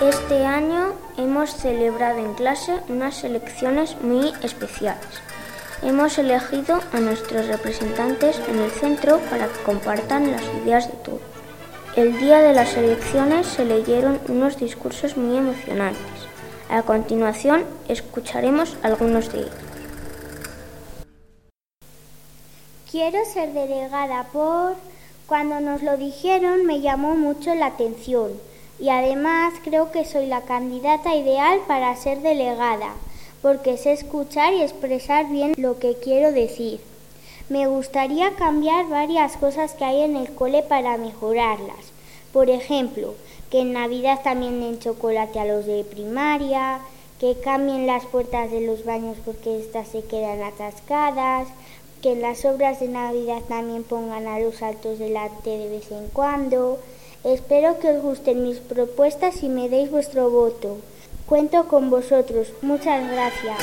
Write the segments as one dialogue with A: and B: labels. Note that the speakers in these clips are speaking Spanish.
A: Este año hemos celebrado en clase unas elecciones muy especiales. Hemos elegido a nuestros representantes en el centro para que compartan las ideas de todos. El día de las elecciones se leyeron unos discursos muy emocionantes. A continuación escucharemos algunos de ellos.
B: Quiero ser delegada por... Cuando nos lo dijeron me llamó mucho la atención y además creo que soy la candidata ideal para ser delegada, porque sé escuchar y expresar bien lo que quiero decir. Me gustaría cambiar varias cosas que hay en el cole para mejorarlas. Por ejemplo, que en Navidad también den chocolate a los de primaria, que cambien las puertas de los baños porque éstas se quedan atascadas, que en las obras de Navidad también pongan a los altos delante de vez en cuando, Espero que os gusten mis propuestas y me deis vuestro voto. Cuento con vosotros. Muchas gracias.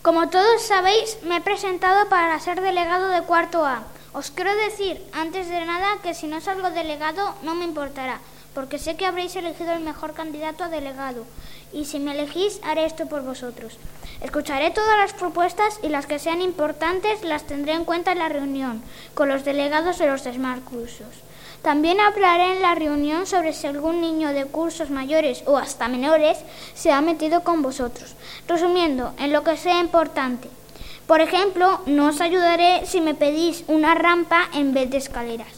C: Como todos sabéis, me he presentado para ser delegado de cuarto A. Os quiero decir, antes de nada, que si no salgo delegado no me importará, porque sé que habréis elegido el mejor candidato a delegado, y si me elegís haré esto por vosotros. Escucharé todas las propuestas y las que sean importantes las tendré en cuenta en la reunión con los delegados de los demás cursos. También hablaré en la reunión sobre si algún niño de cursos mayores o hasta menores se ha metido con vosotros. Resumiendo, en lo que sea importante. Por ejemplo, no os ayudaré si me pedís una rampa en vez de escaleras.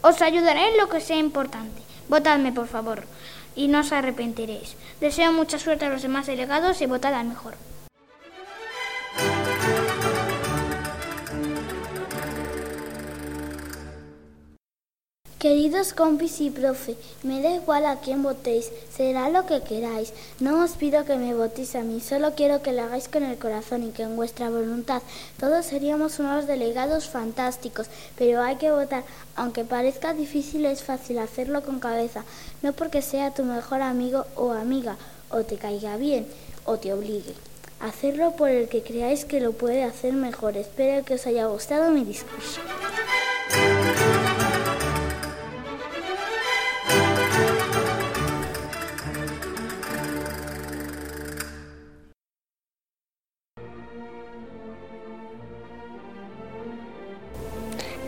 C: Os ayudaré en lo que sea importante. Votadme, por favor, y no os arrepentiréis. Deseo mucha suerte a los demás delegados y votad al mejor.
D: Queridos compis y profe, me da igual a quién votéis, será lo que queráis. No os pido que me votéis a mí, solo quiero que lo hagáis con el corazón y que en vuestra voluntad. Todos seríamos unos delegados fantásticos, pero hay que votar. Aunque parezca difícil, es fácil hacerlo con cabeza, no porque sea tu mejor amigo o amiga, o te caiga bien, o te obligue. Hacerlo por el que creáis que lo puede hacer mejor. Espero que os haya gustado mi discurso.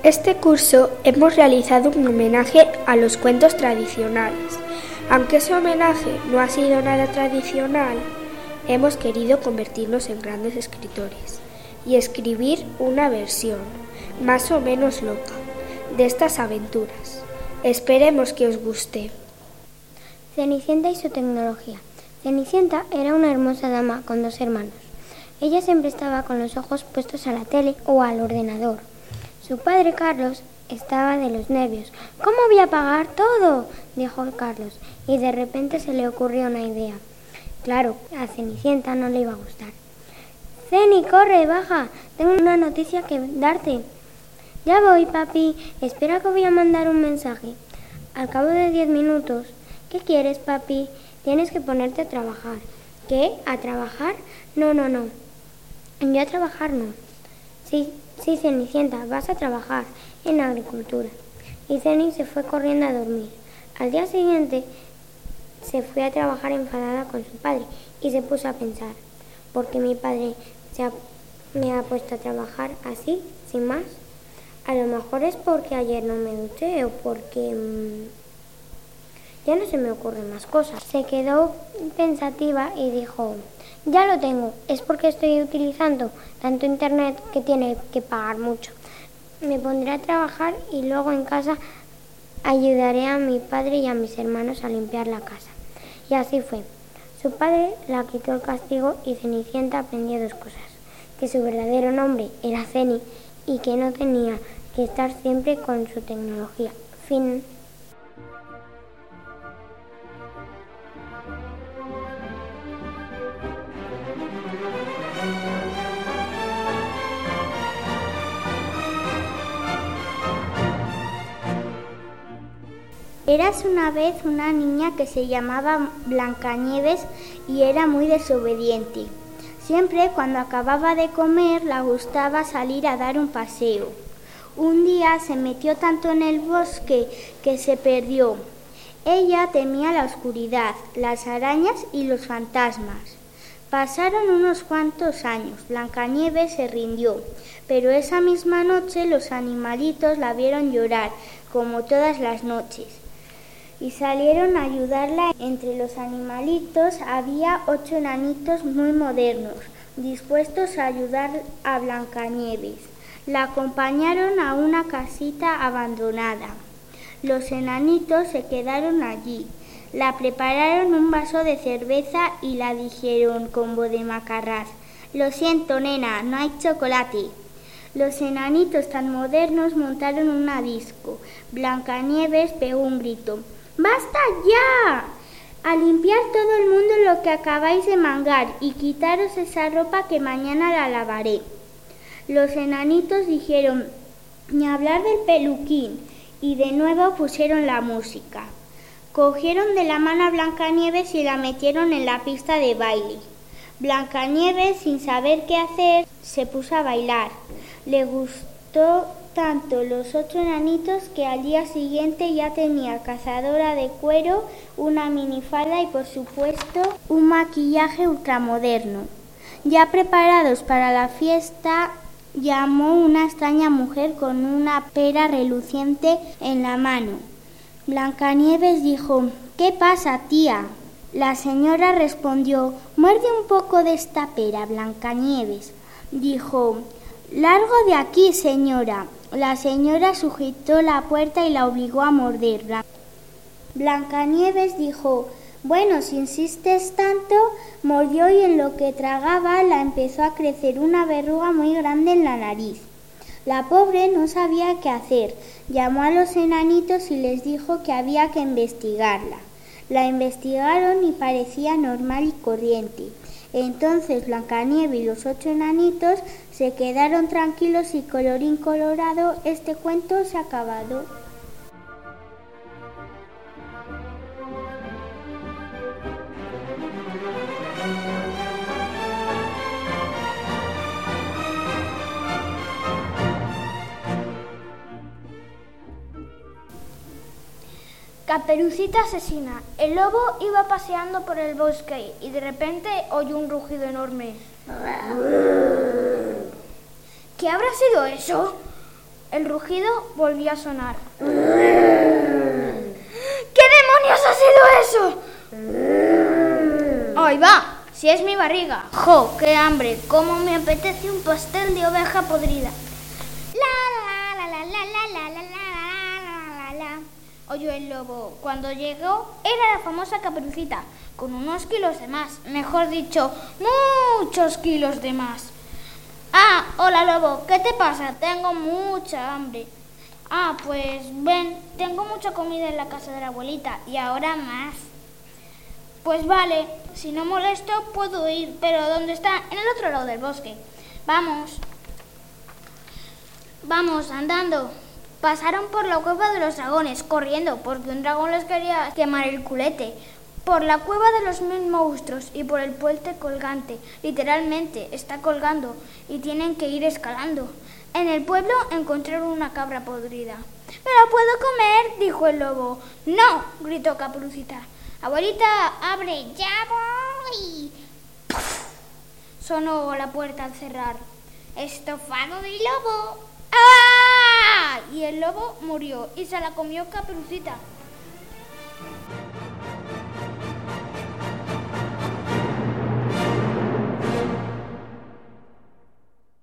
E: Este curso hemos realizado un homenaje a los cuentos tradicionales. Aunque ese homenaje no ha sido nada tradicional, hemos querido convertirnos en grandes escritores y escribir una versión, más o menos loca, de estas aventuras. Esperemos que os guste.
F: Cenicienta y su tecnología. Cenicienta era una hermosa dama con dos hermanos. Ella siempre estaba con los ojos puestos a la tele o al ordenador su padre Carlos estaba de los nervios. ¿Cómo voy a pagar todo? dijo Carlos, y de repente se le ocurrió una idea. Claro, a Cenicienta no le iba a gustar. Ceni, corre, baja. Tengo una noticia que darte. Ya voy, papi. Espera que voy a mandar un mensaje. Al cabo de diez minutos. ¿Qué quieres, papi? Tienes que ponerte a trabajar. ¿Qué? ¿A trabajar? No, no, no. Yo a trabajar no. Sí, Sí, Cenicienta, vas a trabajar en agricultura. Y Ceni se fue corriendo a dormir. Al día siguiente se fue a trabajar enfadada con su padre y se puso a pensar, ¿por qué mi padre se me ha puesto a trabajar así, sin más? A lo mejor es porque ayer no me duché o porque... Mm, ya no se me ocurren más cosas. Se quedó pensativa y dijo, ya lo tengo, es porque estoy utilizando tanto internet que tiene que pagar mucho. Me pondré a trabajar y luego en casa ayudaré a mi padre y a mis hermanos a limpiar la casa. Y así fue. Su padre la quitó el castigo y Cenicienta aprendió dos cosas. Que su verdadero nombre era Ceni y que no tenía que estar siempre con su tecnología. Fin.
B: Eras una vez una niña que se llamaba Blancanieves y era muy desobediente. Siempre cuando acababa de comer la gustaba salir a dar un paseo. Un día se metió tanto en el bosque que se perdió. Ella temía la oscuridad, las arañas y los fantasmas. Pasaron unos cuantos años. Blancanieves se rindió, pero esa misma noche los animalitos la vieron llorar, como todas las noches, y salieron a ayudarla. Entre los animalitos había ocho enanitos muy modernos, dispuestos a ayudar a Blancanieves. La acompañaron a una casita abandonada. Los enanitos se quedaron allí. La prepararon un vaso de cerveza y la dijeron con de macarrás. Lo siento, nena, no hay chocolate. Los enanitos tan modernos montaron una disco. Blancanieves pegó un grito. ¡Basta ya! A limpiar todo el mundo lo que acabáis de mangar y quitaros esa ropa que mañana la lavaré. Los enanitos dijeron ni hablar del peluquín y de nuevo pusieron la música. Cogieron de la mano a Blancanieves y la metieron en la pista de baile. Blancanieves, sin saber qué hacer, se puso a bailar. Le gustó tanto los ocho enanitos que al día siguiente ya tenía cazadora de cuero, una minifalda y por supuesto un maquillaje ultramoderno. Ya preparados para la fiesta, llamó una extraña mujer con una pera reluciente en la mano. Blancanieves dijo ¿Qué pasa, tía? La señora respondió Muerde un poco de esta pera, Blancanieves. Dijo Largo de aquí, señora. La señora sujetó la puerta y la obligó a morderla. Blancanieves dijo Bueno, si insistes tanto, mordió y en lo que tragaba la empezó a crecer una verruga muy grande en la nariz. La pobre no sabía qué hacer. Llamó a los enanitos y les dijo que había que investigarla. La investigaron y parecía normal y corriente. Entonces Blancanieves y los ocho enanitos se quedaron tranquilos y colorín colorado, este cuento se ha acabado.
C: Caperucita asesina. El lobo iba paseando por el bosque y de repente oyó un rugido enorme. ¿Qué habrá sido eso? El rugido volvió a sonar. ¿Qué demonios ha sido eso? ¡Ahí va! Si es mi barriga. ¡Jo! ¡Qué hambre! ¿Cómo me apetece un pastel de oveja podrida? Oyó el lobo. Cuando llegó era la famosa caperucita, con unos kilos de más, mejor dicho, muchos kilos de más. Hola lobo, ¿qué te pasa? Tengo mucha hambre. Ah, pues ven, tengo mucha comida en la casa de la abuelita y ahora más. Pues vale, si no molesto puedo ir, pero ¿dónde está? En el otro lado del bosque. Vamos. Vamos, andando. Pasaron por la cueva de los dragones, corriendo, porque un dragón les quería quemar el culete. Por la cueva de los mil monstruos y por el puente colgante. Literalmente, está colgando y tienen que ir escalando. En el pueblo encontraron una cabra podrida. ¿Me la puedo comer? dijo el lobo. No, gritó Caperucita. Abuelita, abre, ya voy. ¡Puf! Sonó la puerta al cerrar. Estofado de lobo. ¡Ah! Y el lobo murió y se la comió Caperucita.